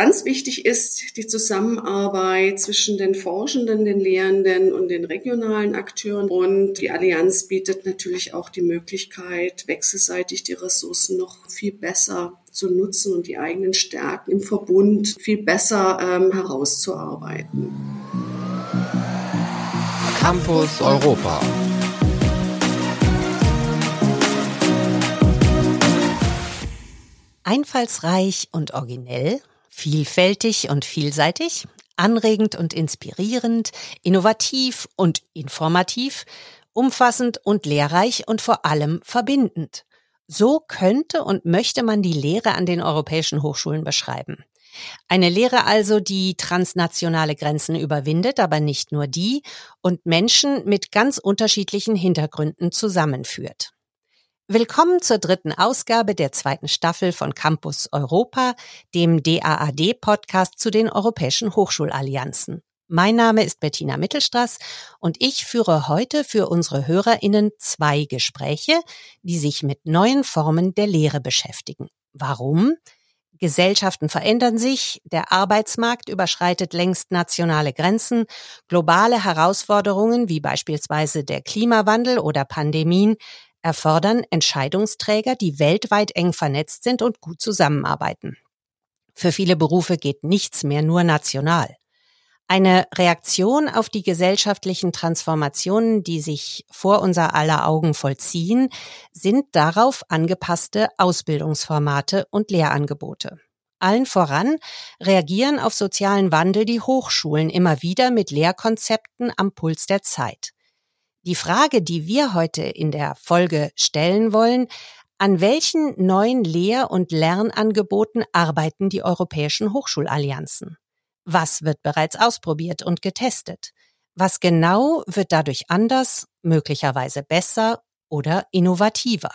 Ganz wichtig ist die Zusammenarbeit zwischen den Forschenden, den Lehrenden und den regionalen Akteuren. Und die Allianz bietet natürlich auch die Möglichkeit, wechselseitig die Ressourcen noch viel besser zu nutzen und die eigenen Stärken im Verbund viel besser ähm, herauszuarbeiten. Campus Europa. Einfallsreich und originell, vielfältig und vielseitig, anregend und inspirierend, innovativ und informativ, umfassend und lehrreich und vor allem verbindend. So könnte und möchte man die Lehre an den europäischen Hochschulen beschreiben. Eine Lehre also, die transnationale Grenzen überwindet, aber nicht nur die, und Menschen mit ganz unterschiedlichen Hintergründen zusammenführt. Willkommen zur dritten Ausgabe der zweiten Staffel von Campus Europa, dem DAAD-Podcast zu den europäischen Hochschulallianzen. Mein Name ist Bettina Mittelstraß und ich führe heute für unsere HörerInnen zwei Gespräche, die sich mit neuen Formen der Lehre beschäftigen. Warum? Gesellschaften verändern sich, der Arbeitsmarkt überschreitet längst nationale Grenzen, globale Herausforderungen wie beispielsweise der Klimawandel oder Pandemien erfordern Entscheidungsträger, die weltweit eng vernetzt sind und gut zusammenarbeiten. Für viele Berufe geht nichts mehr nur national. Eine Reaktion auf die gesellschaftlichen Transformationen, die sich vor unser aller Augen vollziehen, sind darauf angepasste Ausbildungsformate und Lehrangebote. Allen voran reagieren auf sozialen Wandel die Hochschulen immer wieder mit Lehrkonzepten am Puls der Zeit. Die Frage, die wir heute in der Folge stellen wollen, an welchen neuen Lehr- und Lernangeboten arbeiten die europäischen Hochschulallianzen? Was wird bereits ausprobiert und getestet? Was genau wird dadurch anders, möglicherweise besser oder innovativer?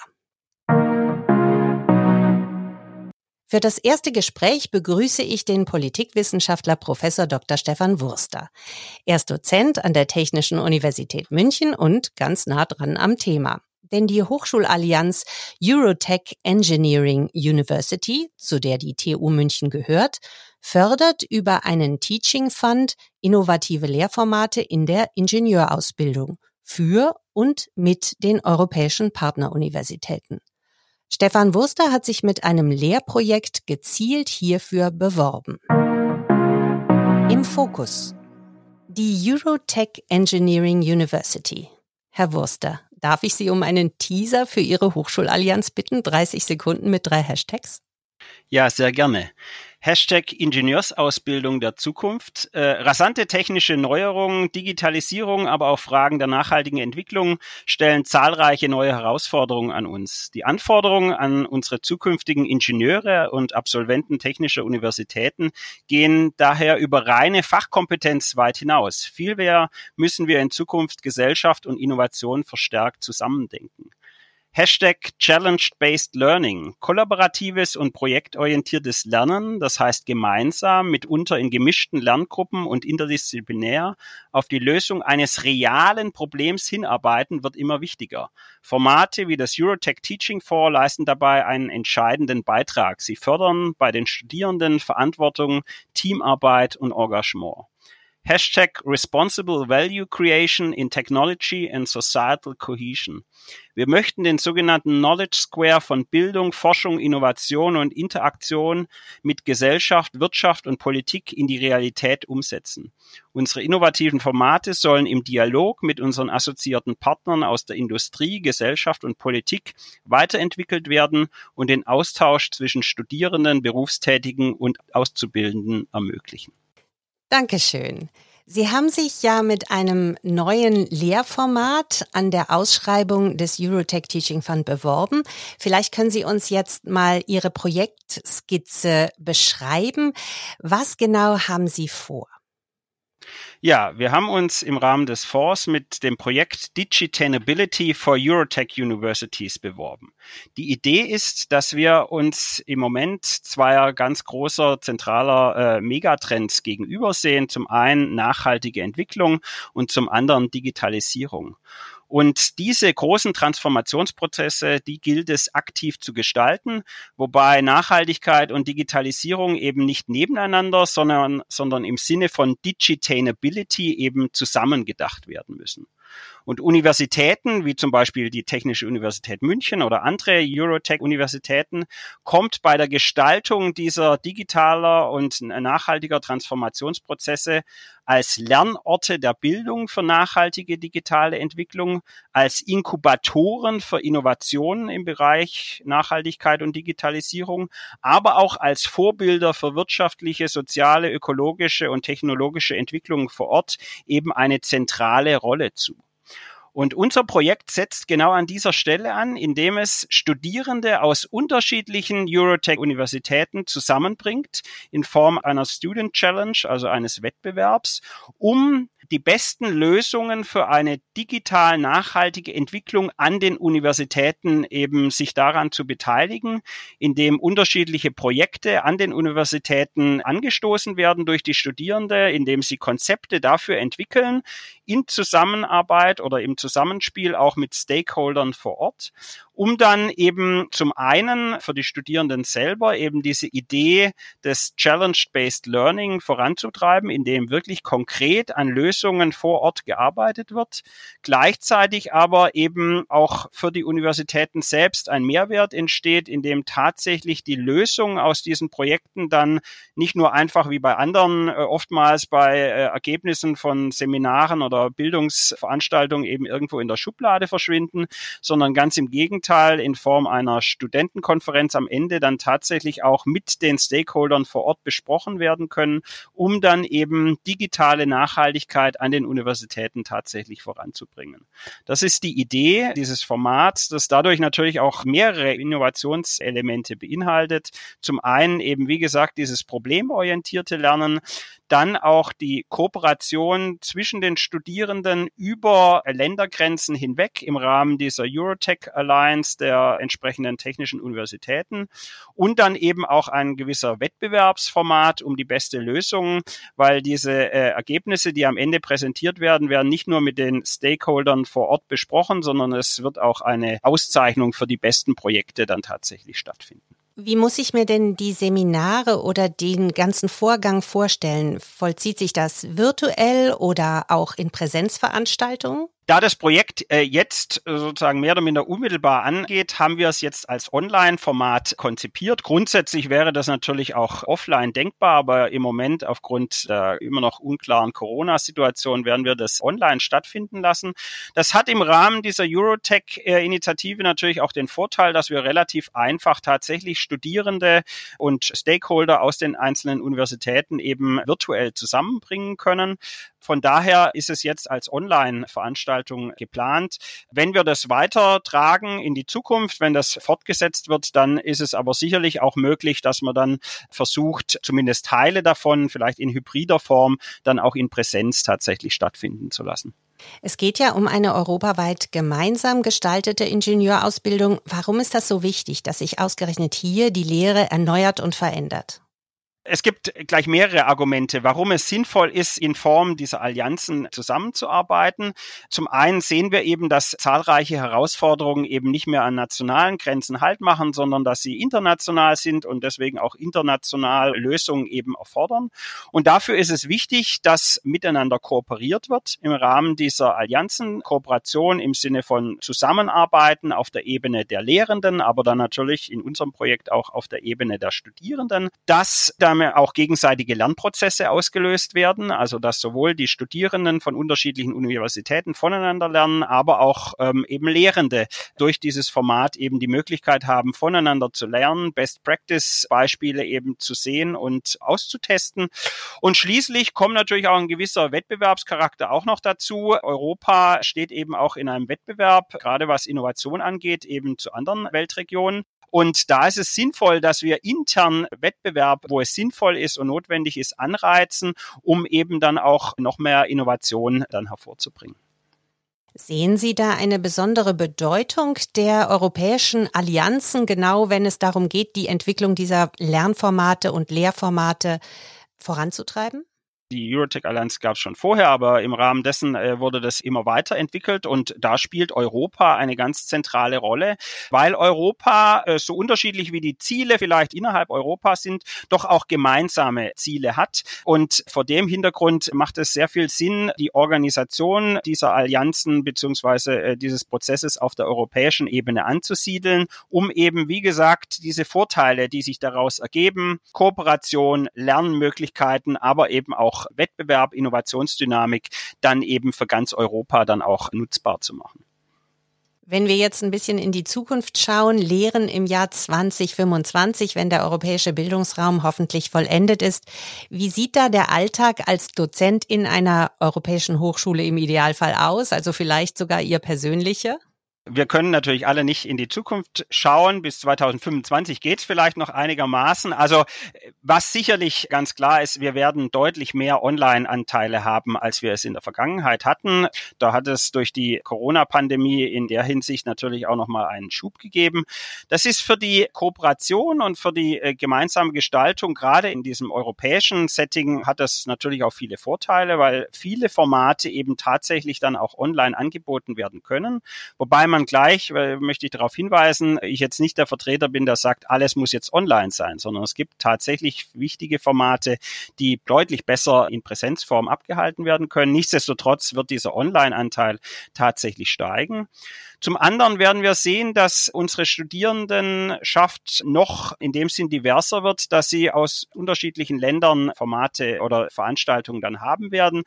Für das erste Gespräch begrüße ich den Politikwissenschaftler Professor Dr. Stefan Wurster. Er ist Dozent an der Technischen Universität München und ganz nah dran am Thema. Denn die Hochschulallianz Eurotech Engineering University, zu der die TU München gehört, fördert über einen Teaching Fund innovative Lehrformate in der Ingenieurausbildung für und mit den europäischen Partneruniversitäten. Stefan Wurster hat sich mit einem Lehrprojekt gezielt hierfür beworben. Im Fokus. Die Eurotech Engineering University. Herr Wurster, darf ich Sie um einen Teaser für Ihre Hochschulallianz bitten? 30 Sekunden mit drei Hashtags? Ja, sehr gerne. Hashtag Ingenieursausbildung der Zukunft. Äh, rasante technische Neuerungen, Digitalisierung, aber auch Fragen der nachhaltigen Entwicklung stellen zahlreiche neue Herausforderungen an uns. Die Anforderungen an unsere zukünftigen Ingenieure und Absolventen technischer Universitäten gehen daher über reine Fachkompetenz weit hinaus. Vielmehr müssen wir in Zukunft Gesellschaft und Innovation verstärkt zusammendenken. Hashtag Challenge-Based Learning. Kollaboratives und projektorientiertes Lernen, das heißt gemeinsam, mitunter in gemischten Lerngruppen und interdisziplinär, auf die Lösung eines realen Problems hinarbeiten, wird immer wichtiger. Formate wie das Eurotech Teaching For leisten dabei einen entscheidenden Beitrag. Sie fördern bei den Studierenden Verantwortung, Teamarbeit und Engagement. Hashtag Responsible Value Creation in Technology and Societal Cohesion. Wir möchten den sogenannten Knowledge Square von Bildung, Forschung, Innovation und Interaktion mit Gesellschaft, Wirtschaft und Politik in die Realität umsetzen. Unsere innovativen Formate sollen im Dialog mit unseren assoziierten Partnern aus der Industrie, Gesellschaft und Politik weiterentwickelt werden und den Austausch zwischen Studierenden, Berufstätigen und Auszubildenden ermöglichen. Dankeschön. Sie haben sich ja mit einem neuen Lehrformat an der Ausschreibung des Eurotech Teaching Fund beworben. Vielleicht können Sie uns jetzt mal Ihre Projektskizze beschreiben. Was genau haben Sie vor? Ja, wir haben uns im Rahmen des Fonds mit dem Projekt Digitainability for Eurotech Universities beworben. Die Idee ist, dass wir uns im Moment zweier ganz großer zentraler äh, Megatrends gegenübersehen. Zum einen nachhaltige Entwicklung und zum anderen Digitalisierung. Und diese großen Transformationsprozesse, die gilt es aktiv zu gestalten, wobei Nachhaltigkeit und Digitalisierung eben nicht nebeneinander, sondern, sondern im Sinne von Digitainability eben zusammengedacht werden müssen. Und Universitäten, wie zum Beispiel die Technische Universität München oder andere Eurotech-Universitäten, kommt bei der Gestaltung dieser digitaler und nachhaltiger Transformationsprozesse als Lernorte der Bildung für nachhaltige digitale Entwicklung, als Inkubatoren für Innovationen im Bereich Nachhaltigkeit und Digitalisierung, aber auch als Vorbilder für wirtschaftliche, soziale, ökologische und technologische Entwicklungen vor Ort eben eine zentrale Rolle zu. Und unser Projekt setzt genau an dieser Stelle an, indem es Studierende aus unterschiedlichen Eurotech-Universitäten zusammenbringt in Form einer Student Challenge, also eines Wettbewerbs, um die besten Lösungen für eine digital nachhaltige Entwicklung an den Universitäten eben sich daran zu beteiligen, indem unterschiedliche Projekte an den Universitäten angestoßen werden durch die Studierende, indem sie Konzepte dafür entwickeln, in Zusammenarbeit oder im Zusammenspiel auch mit Stakeholdern vor Ort um dann eben zum einen für die Studierenden selber eben diese Idee des Challenge-Based Learning voranzutreiben, indem wirklich konkret an Lösungen vor Ort gearbeitet wird, gleichzeitig aber eben auch für die Universitäten selbst ein Mehrwert entsteht, indem tatsächlich die Lösung aus diesen Projekten dann nicht nur einfach wie bei anderen, äh, oftmals bei äh, Ergebnissen von Seminaren oder Bildungsveranstaltungen eben irgendwo in der Schublade verschwinden, sondern ganz im Gegenteil in Form einer Studentenkonferenz am Ende dann tatsächlich auch mit den Stakeholdern vor Ort besprochen werden können, um dann eben digitale Nachhaltigkeit an den Universitäten tatsächlich voranzubringen. Das ist die Idee dieses Formats, das dadurch natürlich auch mehrere Innovationselemente beinhaltet. Zum einen eben, wie gesagt, dieses problemorientierte Lernen, dann auch die Kooperation zwischen den Studierenden über Ländergrenzen hinweg im Rahmen dieser Eurotech Alliance der entsprechenden technischen Universitäten und dann eben auch ein gewisser Wettbewerbsformat um die beste Lösung, weil diese äh, Ergebnisse, die am Ende präsentiert werden, werden nicht nur mit den Stakeholdern vor Ort besprochen, sondern es wird auch eine Auszeichnung für die besten Projekte dann tatsächlich stattfinden. Wie muss ich mir denn die Seminare oder den ganzen Vorgang vorstellen? Vollzieht sich das virtuell oder auch in Präsenzveranstaltungen? Da das Projekt äh, jetzt äh, sozusagen mehr oder minder unmittelbar angeht, haben wir es jetzt als Online-Format konzipiert. Grundsätzlich wäre das natürlich auch offline denkbar, aber im Moment aufgrund der immer noch unklaren Corona-Situation werden wir das online stattfinden lassen. Das hat im Rahmen dieser Eurotech-Initiative natürlich auch den Vorteil, dass wir relativ einfach tatsächlich Studierende und Stakeholder aus den einzelnen Universitäten eben virtuell zusammenbringen können. Von daher ist es jetzt als Online-Veranstaltung geplant. Wenn wir das weitertragen in die Zukunft, wenn das fortgesetzt wird, dann ist es aber sicherlich auch möglich, dass man dann versucht, zumindest Teile davon, vielleicht in hybrider Form, dann auch in Präsenz tatsächlich stattfinden zu lassen. Es geht ja um eine europaweit gemeinsam gestaltete Ingenieurausbildung. Warum ist das so wichtig, dass sich ausgerechnet hier die Lehre erneuert und verändert? Es gibt gleich mehrere Argumente, warum es sinnvoll ist, in Form dieser Allianzen zusammenzuarbeiten. Zum einen sehen wir eben, dass zahlreiche Herausforderungen eben nicht mehr an nationalen Grenzen Halt machen, sondern dass sie international sind und deswegen auch international Lösungen eben erfordern. Und dafür ist es wichtig, dass miteinander kooperiert wird im Rahmen dieser Allianzen. Kooperation im Sinne von Zusammenarbeiten auf der Ebene der Lehrenden, aber dann natürlich in unserem Projekt auch auf der Ebene der Studierenden. Das dann gemeinsame auch gegenseitige Lernprozesse ausgelöst werden, also dass sowohl die Studierenden von unterschiedlichen Universitäten voneinander lernen, aber auch ähm, eben Lehrende durch dieses Format eben die Möglichkeit haben, voneinander zu lernen, Best Practice Beispiele eben zu sehen und auszutesten. Und schließlich kommt natürlich auch ein gewisser Wettbewerbscharakter auch noch dazu. Europa steht eben auch in einem Wettbewerb, gerade was Innovation angeht, eben zu anderen Weltregionen. Und da ist es sinnvoll, dass wir intern Wettbewerb, wo es sinnvoll ist und notwendig ist, anreizen, um eben dann auch noch mehr Innovation dann hervorzubringen. Sehen Sie da eine besondere Bedeutung der europäischen Allianzen, genau wenn es darum geht, die Entwicklung dieser Lernformate und Lehrformate voranzutreiben? Die Eurotech Allianz gab es schon vorher, aber im Rahmen dessen äh, wurde das immer weiterentwickelt und da spielt Europa eine ganz zentrale Rolle, weil Europa äh, so unterschiedlich wie die Ziele vielleicht innerhalb Europas sind, doch auch gemeinsame Ziele hat. Und vor dem Hintergrund macht es sehr viel Sinn, die Organisation dieser Allianzen beziehungsweise äh, dieses Prozesses auf der europäischen Ebene anzusiedeln, um eben, wie gesagt, diese Vorteile, die sich daraus ergeben, Kooperation, Lernmöglichkeiten, aber eben auch Wettbewerb, Innovationsdynamik, dann eben für ganz Europa dann auch nutzbar zu machen. Wenn wir jetzt ein bisschen in die Zukunft schauen, Lehren im Jahr 2025, wenn der europäische Bildungsraum hoffentlich vollendet ist, wie sieht da der Alltag als Dozent in einer europäischen Hochschule im Idealfall aus? Also vielleicht sogar Ihr persönlicher? Wir können natürlich alle nicht in die Zukunft schauen. Bis 2025 geht es vielleicht noch einigermaßen. Also was sicherlich ganz klar ist, wir werden deutlich mehr Online-Anteile haben, als wir es in der Vergangenheit hatten. Da hat es durch die Corona-Pandemie in der Hinsicht natürlich auch nochmal einen Schub gegeben. Das ist für die Kooperation und für die äh, gemeinsame Gestaltung, gerade in diesem europäischen Setting, hat das natürlich auch viele Vorteile, weil viele Formate eben tatsächlich dann auch online angeboten werden können. Wobei man gleich, weil, möchte ich darauf hinweisen, ich jetzt nicht der Vertreter bin, der sagt, alles muss jetzt online sein, sondern es gibt tatsächlich wichtige Formate, die deutlich besser in Präsenzform abgehalten werden können. Nichtsdestotrotz wird dieser Online-Anteil tatsächlich steigen. Zum anderen werden wir sehen, dass unsere Studierendenschaft noch in dem Sinn diverser wird, dass sie aus unterschiedlichen Ländern Formate oder Veranstaltungen dann haben werden.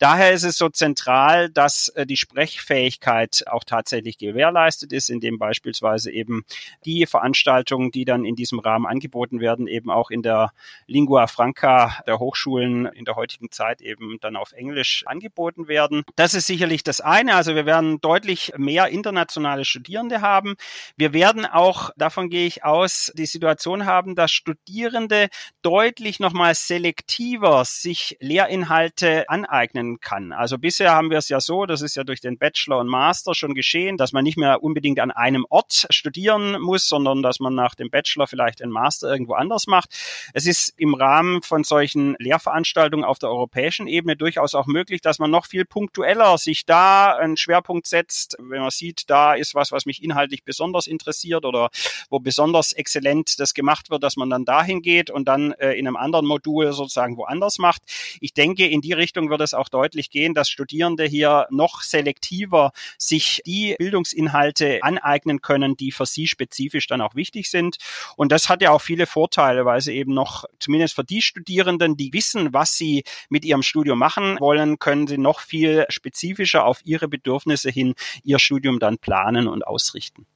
Daher ist es so zentral, dass äh, die Sprechfähigkeit auch tatsächlich gewährleistet ist, indem beispielsweise eben die Veranstaltungen, die dann in diesem Rahmen angeboten werden, eben auch in der Lingua Franca der Hochschulen in der heutigen Zeit eben dann auf Englisch angeboten werden. Das ist sicherlich das eine. Also wir werden deutlich mehr international internationale Studierende haben. Wir werden auch, davon gehe ich aus, die Situation haben, dass Studierende deutlich nochmal selektiver sich Lehrinhalte aneignen kann. Also bisher haben wir es ja so, das ist ja durch den Bachelor und Master schon geschehen, dass man nicht mehr unbedingt an einem Ort studieren muss, sondern dass man nach dem Bachelor vielleicht einen Master irgendwo anders macht. Es ist im Rahmen von solchen Lehrveranstaltungen auf der europäischen Ebene durchaus auch möglich, dass man noch viel punktueller sich da einen Schwerpunkt setzt, wenn man sieht, da ist was, was mich inhaltlich besonders interessiert oder wo besonders exzellent das gemacht wird, dass man dann dahin geht und dann äh, in einem anderen Modul sozusagen woanders macht. Ich denke, in die Richtung wird es auch deutlich gehen, dass Studierende hier noch selektiver sich die Bildungsinhalte aneignen können, die für sie spezifisch dann auch wichtig sind. Und das hat ja auch viele Vorteile, weil sie eben noch, zumindest für die Studierenden, die wissen, was sie mit ihrem Studium machen wollen, können sie noch viel spezifischer auf ihre Bedürfnisse hin ihr Studium dann planen und ausrichten.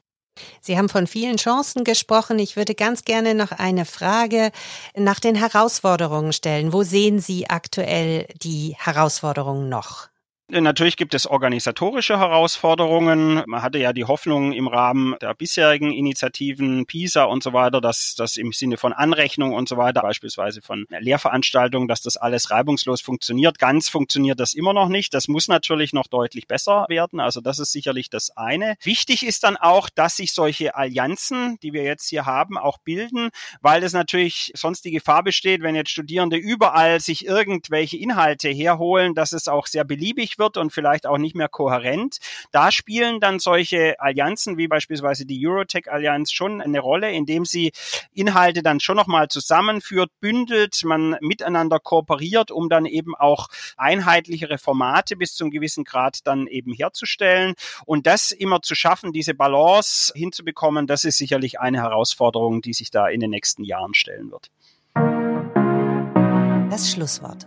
Sie haben von vielen Chancen gesprochen. Ich würde ganz gerne noch eine Frage nach den Herausforderungen stellen. Wo sehen Sie aktuell die Herausforderungen noch? Natürlich gibt es organisatorische Herausforderungen. Man hatte ja die Hoffnung im Rahmen der bisherigen Initiativen PISA und so weiter, dass das im Sinne von Anrechnung und so weiter, beispielsweise von Lehrveranstaltungen, dass das alles reibungslos funktioniert. Ganz funktioniert das immer noch nicht. Das muss natürlich noch deutlich besser werden. Also das ist sicherlich das eine. Wichtig ist dann auch, dass sich solche Allianzen, die wir jetzt hier haben, auch bilden, weil es natürlich sonst die Gefahr besteht, wenn jetzt Studierende überall sich irgendwelche Inhalte herholen, dass es auch sehr beliebig wird und vielleicht auch nicht mehr kohärent. Da spielen dann solche Allianzen wie beispielsweise die Eurotech-Allianz schon eine Rolle, indem sie Inhalte dann schon nochmal zusammenführt, bündelt, man miteinander kooperiert, um dann eben auch einheitlichere Formate bis zum gewissen Grad dann eben herzustellen. Und das immer zu schaffen, diese Balance hinzubekommen, das ist sicherlich eine Herausforderung, die sich da in den nächsten Jahren stellen wird. Das Schlusswort.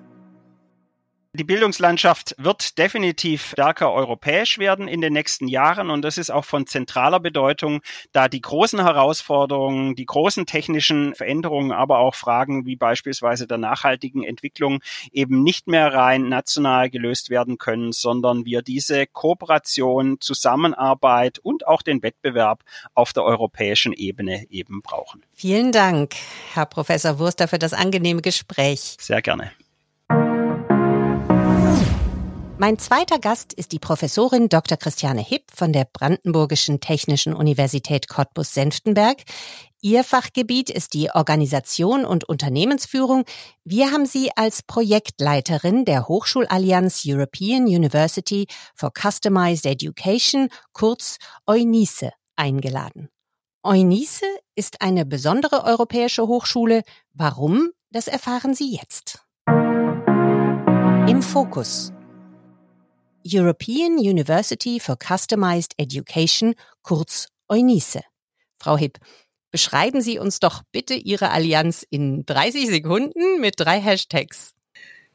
Die Bildungslandschaft wird definitiv stärker europäisch werden in den nächsten Jahren und das ist auch von zentraler Bedeutung, da die großen Herausforderungen, die großen technischen Veränderungen, aber auch Fragen wie beispielsweise der nachhaltigen Entwicklung eben nicht mehr rein national gelöst werden können, sondern wir diese Kooperation, Zusammenarbeit und auch den Wettbewerb auf der europäischen Ebene eben brauchen. Vielen Dank, Herr Professor Wurster, für das angenehme Gespräch. Sehr gerne. Mein zweiter Gast ist die Professorin Dr. Christiane Hipp von der Brandenburgischen Technischen Universität Cottbus-Senftenberg. Ihr Fachgebiet ist die Organisation und Unternehmensführung. Wir haben Sie als Projektleiterin der Hochschulallianz European University for Customized Education, kurz EUNICE, eingeladen. EUNICE ist eine besondere europäische Hochschule. Warum? Das erfahren Sie jetzt. Im Fokus. European University for Customized Education, kurz EUNICE. Frau Hipp, beschreiben Sie uns doch bitte Ihre Allianz in 30 Sekunden mit drei Hashtags.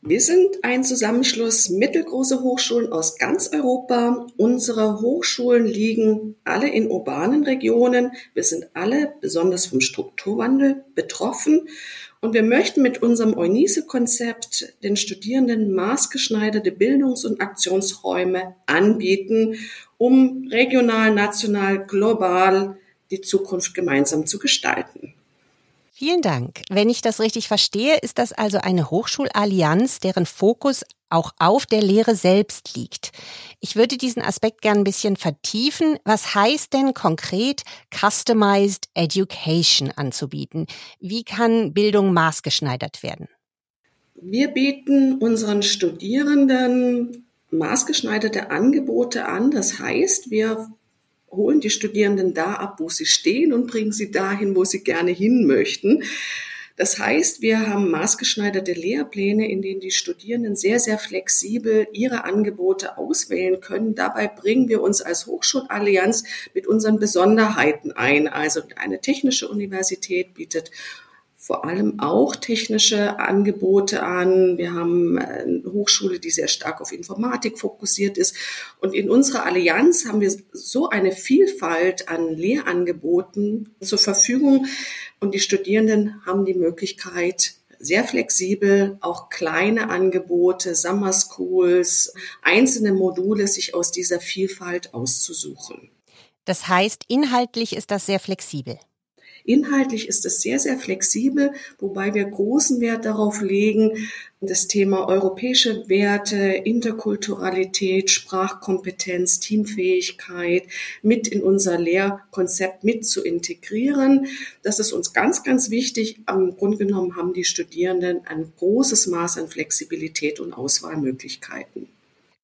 Wir sind ein Zusammenschluss mittelgroße Hochschulen aus ganz Europa. Unsere Hochschulen liegen alle in urbanen Regionen. Wir sind alle besonders vom Strukturwandel betroffen. Und wir möchten mit unserem Eunice-Konzept den Studierenden maßgeschneiderte Bildungs- und Aktionsräume anbieten, um regional, national, global die Zukunft gemeinsam zu gestalten. Vielen Dank. Wenn ich das richtig verstehe, ist das also eine Hochschulallianz, deren Fokus auch auf der Lehre selbst liegt. Ich würde diesen Aspekt gern ein bisschen vertiefen. Was heißt denn konkret Customized Education anzubieten? Wie kann Bildung maßgeschneidert werden? Wir bieten unseren Studierenden maßgeschneiderte Angebote an. Das heißt, wir holen die Studierenden da ab, wo sie stehen und bringen sie dahin, wo sie gerne hin möchten. Das heißt, wir haben maßgeschneiderte Lehrpläne, in denen die Studierenden sehr, sehr flexibel ihre Angebote auswählen können. Dabei bringen wir uns als Hochschulallianz mit unseren Besonderheiten ein. Also eine technische Universität bietet vor allem auch technische Angebote an. Wir haben eine Hochschule, die sehr stark auf Informatik fokussiert ist. Und in unserer Allianz haben wir so eine Vielfalt an Lehrangeboten zur Verfügung. Und die Studierenden haben die Möglichkeit, sehr flexibel, auch kleine Angebote, Summer Schools, einzelne Module sich aus dieser Vielfalt auszusuchen. Das heißt, inhaltlich ist das sehr flexibel. Inhaltlich ist es sehr, sehr flexibel, wobei wir großen Wert darauf legen, das Thema europäische Werte, Interkulturalität, Sprachkompetenz, Teamfähigkeit mit in unser Lehrkonzept mit zu integrieren. Das ist uns ganz, ganz wichtig. Am Grunde genommen haben die Studierenden ein großes Maß an Flexibilität und Auswahlmöglichkeiten.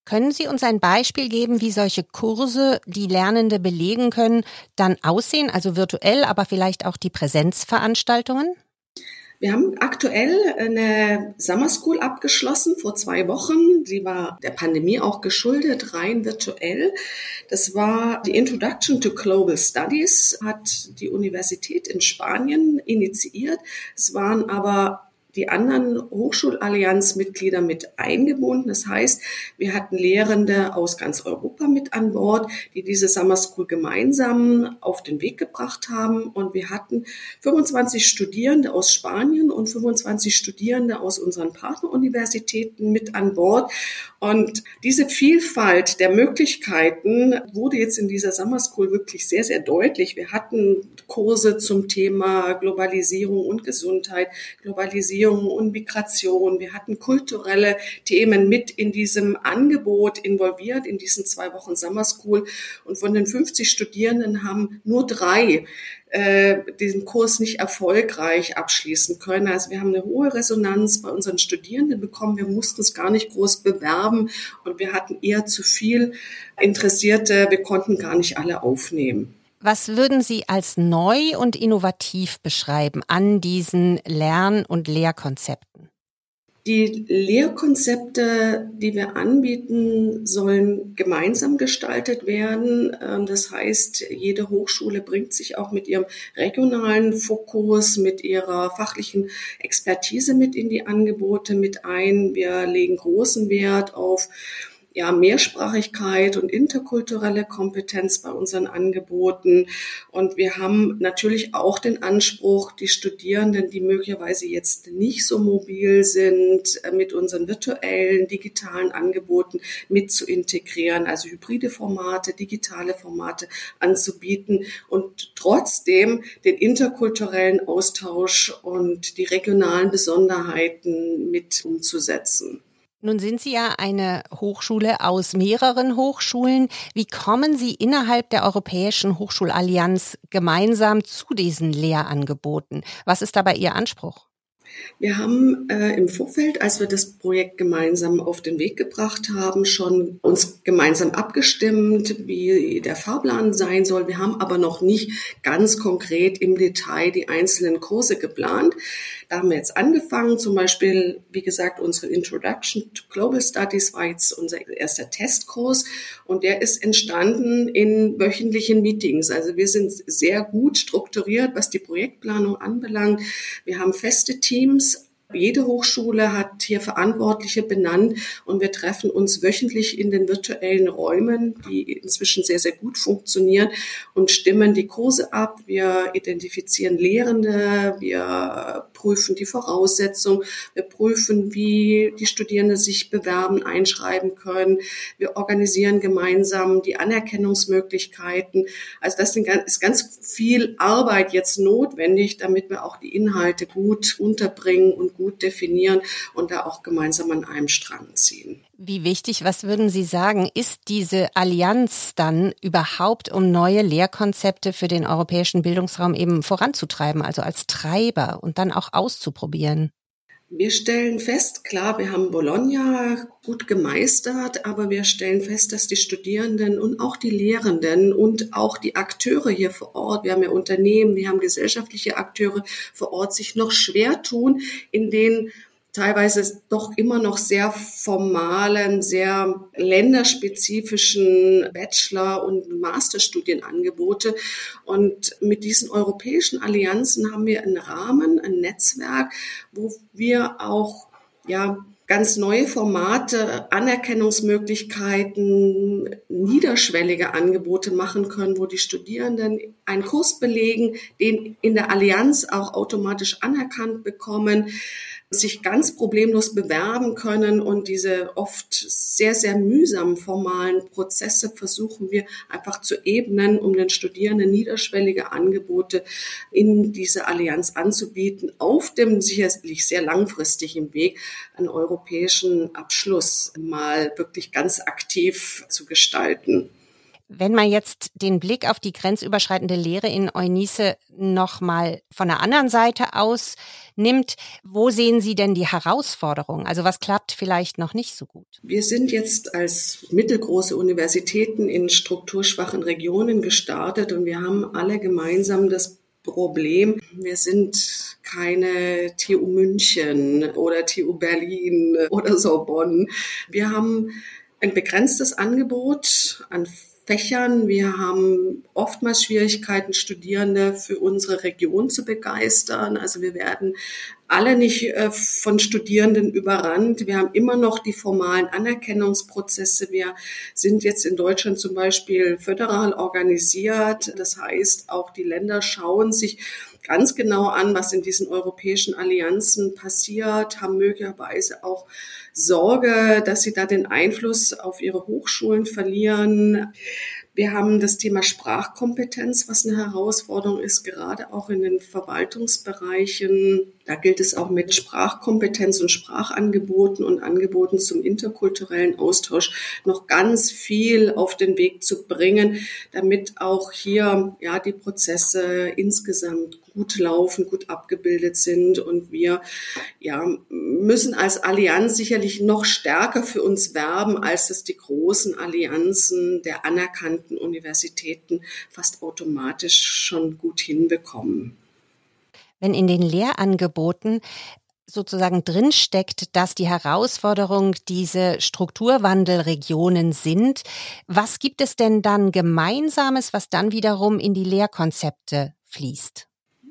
Können Sie uns ein Beispiel geben, wie solche Kurse, die Lernende belegen können, dann aussehen, also virtuell, aber vielleicht auch die Präsenzveranstaltungen? Wir haben aktuell eine Summer School abgeschlossen vor zwei Wochen. Sie war der Pandemie auch geschuldet, rein virtuell. Das war die Introduction to Global Studies, hat die Universität in Spanien initiiert. Es waren aber die anderen Hochschulallianzmitglieder mit eingebunden. Das heißt, wir hatten Lehrende aus ganz Europa mit an Bord, die diese Summer School gemeinsam auf den Weg gebracht haben. Und wir hatten 25 Studierende aus Spanien und 25 Studierende aus unseren Partneruniversitäten mit an Bord. Und diese Vielfalt der Möglichkeiten wurde jetzt in dieser Summer School wirklich sehr, sehr deutlich. Wir hatten Kurse zum Thema Globalisierung und Gesundheit, Globalisierung Flüchtlingsbeziehungen und Migration. Wir hatten kulturelle Themen mit in diesem Angebot involviert, in diesen zwei Wochen Summer School. Und von den 50 Studierenden haben nur drei äh, diesen Kurs nicht erfolgreich abschließen können. Also wir haben eine hohe Resonanz bei unseren Studierenden bekommen. Wir mussten es gar nicht groß bewerben und wir hatten eher zu viel Interessierte. Wir konnten gar nicht alle aufnehmen. Was würden Sie als neu und innovativ beschreiben an diesen Lern- und Lehrkonzepten? Die Lehrkonzepte, die wir anbieten, sollen gemeinsam gestaltet werden. Ähm, das heißt, jede Hochschule bringt sich auch mit ihrem regionalen Fokus, mit ihrer fachlichen Expertise mit in die Angebote mit ein. Wir legen großen Wert auf ja, Mehrsprachigkeit und interkulturelle Kompetenz bei unseren Angeboten. Und wir haben natürlich auch den Anspruch, die Studierenden, die möglicherweise jetzt nicht so mobil sind, äh, mit unseren virtuellen, digitalen Angeboten mit zu integrieren, also hybride Formate, digitale Formate anzubieten und trotzdem den interkulturellen Austausch und die regionalen Besonderheiten mit umzusetzen. Nun sind Sie ja eine Hochschule aus mehreren Hochschulen. Wie kommen Sie innerhalb der Europäischen Hochschulallianz gemeinsam zu diesen Lehrangeboten? Was ist dabei Ihr Anspruch? Wir haben äh, im Vorfeld, als wir das Projekt gemeinsam auf den Weg gebracht haben, schon uns gemeinsam abgestimmt, wie der Fahrplan sein soll. Wir haben aber noch nicht ganz konkret im Detail die einzelnen Kurse geplant. Da haben wir jetzt angefangen, zum Beispiel, wie gesagt, unsere Introduction to Global Studies war jetzt unser erster Testkurs und der ist entstanden in wöchentlichen Meetings. Also wir sind sehr gut strukturiert, was die Projektplanung anbelangt. Wir haben feste Teams, jede Hochschule hat hier Verantwortliche benannt und wir treffen uns wöchentlich in den virtuellen Räumen, die inzwischen sehr, sehr gut funktionieren und stimmen die Kurse ab. Wir identifizieren Lehrende, wir prüfen die Voraussetzungen, wir prüfen, wie die Studierenden sich bewerben, einschreiben können. Wir organisieren gemeinsam die Anerkennungsmöglichkeiten. Also das ist ganz viel Arbeit jetzt notwendig, damit wir auch die Inhalte gut unterbringen und gut definieren und da auch gemeinsam an einem Strang ziehen. Wie wichtig, was würden Sie sagen, ist diese Allianz dann überhaupt, um neue Lehrkonzepte für den europäischen Bildungsraum eben voranzutreiben, also als Treiber und dann auch auszuprobieren? Wir stellen fest, klar, wir haben Bologna gut gemeistert, aber wir stellen fest, dass die Studierenden und auch die Lehrenden und auch die Akteure hier vor Ort, wir haben ja Unternehmen, wir haben gesellschaftliche Akteure vor Ort, sich noch schwer tun, in den teilweise doch immer noch sehr formalen, sehr länderspezifischen Bachelor- und Masterstudienangebote. Und mit diesen europäischen Allianzen haben wir einen Rahmen, ein Netzwerk, wo wir auch ja, ganz neue Formate, Anerkennungsmöglichkeiten, niederschwellige Angebote machen können, wo die Studierenden einen Kurs belegen, den in der Allianz auch automatisch anerkannt bekommen, sich ganz problemlos bewerben können und diese oft sehr, sehr mühsamen formalen Prozesse versuchen wir einfach zu ebnen, um den Studierenden niederschwellige Angebote in dieser Allianz anzubieten, auf dem sicherlich sehr langfristigen Weg einen europäischen Abschluss mal wirklich ganz aktiv zu gestalten. Wenn man jetzt den Blick auf die grenzüberschreitende Lehre in Eunice nochmal von der anderen Seite aus nimmt, wo sehen Sie denn die Herausforderungen? Also was klappt vielleicht noch nicht so gut? Wir sind jetzt als mittelgroße Universitäten in strukturschwachen Regionen gestartet und wir haben alle gemeinsam das Problem. Wir sind keine TU München oder TU Berlin oder Sorbonne. Wir haben ein begrenztes Angebot an Fächern. Wir haben oftmals Schwierigkeiten, Studierende für unsere Region zu begeistern. Also wir werden alle nicht äh, von Studierenden überrannt. Wir haben immer noch die formalen Anerkennungsprozesse. Wir sind jetzt in Deutschland zum Beispiel föderal organisiert. Das heißt, auch die Länder schauen sich ganz genau an, was in diesen europäischen Allianzen passiert, haben möglicherweise auch Sorge, dass sie da den Einfluss auf ihre Hochschulen verlieren. Wir haben das Thema Sprachkompetenz, was eine Herausforderung ist, gerade auch in den Verwaltungsbereichen. Da gilt es auch mit Sprachkompetenz und Sprachangeboten und Angeboten zum interkulturellen Austausch noch ganz viel auf den Weg zu bringen, damit auch hier ja die Prozesse insgesamt gut laufen, gut abgebildet sind und wir ja müssen als Allianz sicherlich noch stärker für uns werben, als es die großen Allianzen der anerkannten Universitäten fast automatisch schon gut hinbekommen. Wenn in den Lehrangeboten sozusagen drinsteckt, dass die Herausforderung diese Strukturwandelregionen sind. Was gibt es denn dann Gemeinsames, was dann wiederum in die Lehrkonzepte fließt?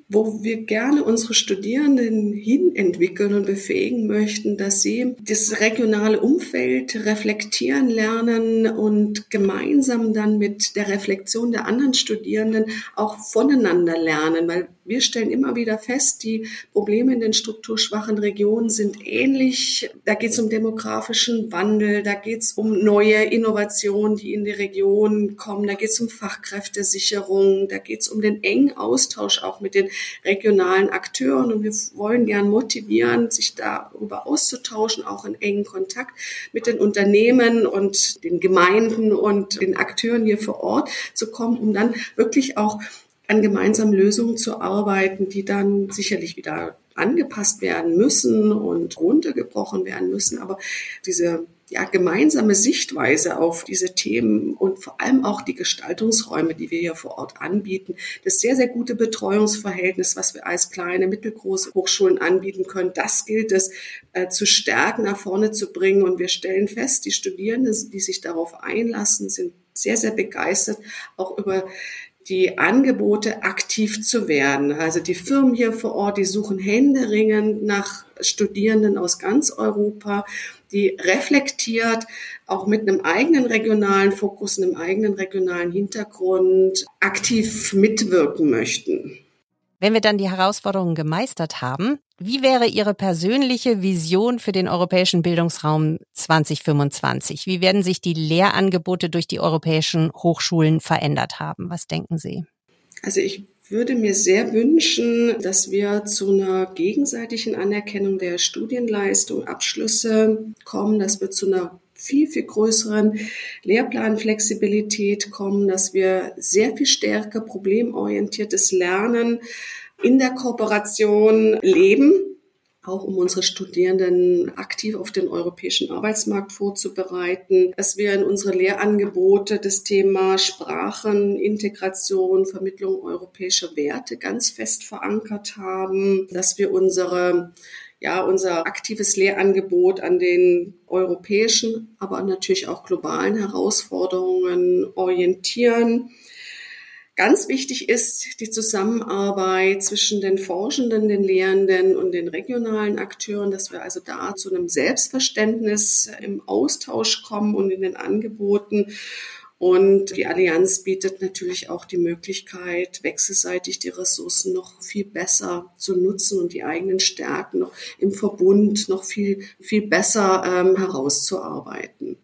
wo wir gerne unsere Studierenden hin entwickeln und befähigen möchten, dass sie das regionale Umfeld reflektieren lernen und gemeinsam dann mit der Reflexion der anderen Studierenden auch voneinander lernen, weil wir stellen immer wieder fest, die Probleme in den strukturschwachen Regionen sind ähnlich. Da geht es um demografischen Wandel, da geht es um neue Innovationen, die in die Region kommen, da geht es um Fachkräftesicherung, da geht es um den engen Austausch auch mit den regionalen Akteuren. Und wir wollen gern motivieren, sich darüber auszutauschen, auch in engen Kontakt mit den Unternehmen und den Gemeinden und den Akteuren hier vor Ort zu kommen, um dann wirklich auch an gemeinsamen Lösungen zu arbeiten, die dann sicherlich wieder angepasst werden müssen und runtergebrochen werden müssen. Aber diese ja, gemeinsame Sichtweise auf diese Themen und vor allem auch die Gestaltungsräume, die wir hier vor Ort anbieten, das sehr, sehr gute Betreuungsverhältnis, was wir als kleine, mittelgroße Hochschulen anbieten können, das gilt es äh, zu stärken, nach vorne zu bringen. Und wir stellen fest, die Studierenden, die sich darauf einlassen, sind sehr, sehr begeistert, auch über die Angebote aktiv zu werden. Also die Firmen hier vor Ort, die suchen händeringend nach Studierenden aus ganz Europa, die reflektiert, auch mit einem eigenen regionalen Fokus, einem eigenen regionalen Hintergrund aktiv mitwirken möchten. Wenn wir dann die Herausforderungen gemeistert haben, wie wäre Ihre persönliche Vision für den europäischen Bildungsraum 2025? Wie werden sich die Lehrangebote durch die europäischen Hochschulen verändert haben? Was denken Sie? Also ich würde mir sehr wünschen, dass wir zu einer gegenseitigen Anerkennung der Studienleistung, Abschlüsse kommen, dass wir zu einer viel, viel größeren Lehrplanflexibilität kommen, dass wir sehr viel stärker problemorientiertes Lernen in der Kooperation leben, auch um unsere Studierenden aktiv auf den europäischen Arbeitsmarkt vorzubereiten, dass wir in unsere Lehrangebote das Thema Sprachen, Integration, Vermittlung europäischer Werte ganz fest verankert haben, dass wir unsere ja, unser aktives Lehrangebot an den europäischen, aber natürlich auch globalen Herausforderungen orientieren. Ganz wichtig ist die Zusammenarbeit zwischen den Forschenden, den Lehrenden und den regionalen Akteuren, dass wir also da zu einem Selbstverständnis im Austausch kommen und in den Angeboten und die Allianz bietet natürlich auch die Möglichkeit, wechselseitig die Ressourcen noch viel besser zu nutzen und die eigenen Stärken noch im Verbund noch viel, viel besser ähm, herauszuarbeiten.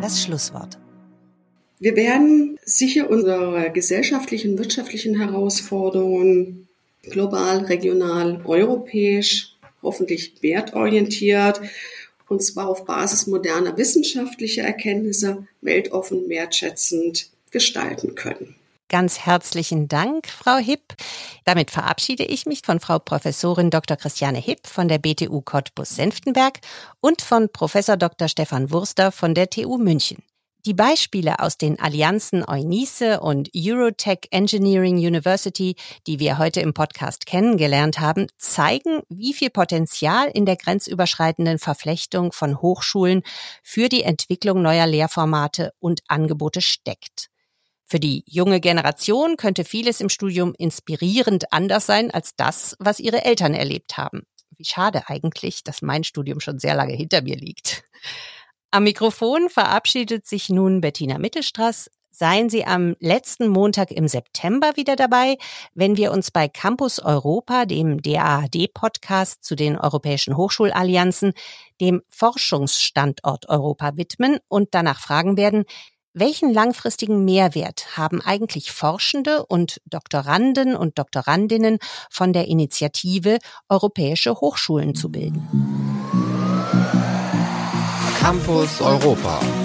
Das Schlusswort. Wir werden sicher unsere gesellschaftlichen, wirtschaftlichen Herausforderungen global, regional, europäisch, hoffentlich wertorientiert und zwar auf Basis moderner wissenschaftlicher Erkenntnisse weltoffen, wertschätzend gestalten können. Ganz herzlichen Dank, Frau Hipp. Damit verabschiede ich mich von Frau Professorin Dr. Christiane Hipp von der BTU Cottbus-Senftenberg und von Professor Dr. Stefan Wurster von der TU München. Die Beispiele aus den Allianzen Eunice und Eurotech Engineering University, die wir heute im Podcast kennengelernt haben, zeigen, wie viel Potenzial in der grenzüberschreitenden Verflechtung von Hochschulen für die Entwicklung neuer Lehrformate und Angebote steckt. Für die junge Generation könnte vieles im Studium inspirierend anders sein als das, was ihre Eltern erlebt haben. Wie schade eigentlich, dass mein Studium schon sehr lange hinter mir liegt. Am Mikrofon verabschiedet sich nun Bettina Mittelstraß. Seien Sie am letzten Montag im September wieder dabei, wenn wir uns bei Campus Europa, dem DAAD-Podcast zu den europäischen Hochschulallianzen, dem Forschungsstandort Europa widmen und danach fragen werden, welchen langfristigen Mehrwert haben eigentlich Forschende und Doktoranden und Doktorandinnen von der Initiative Europäische Hochschulen zu bilden? Campus Europa.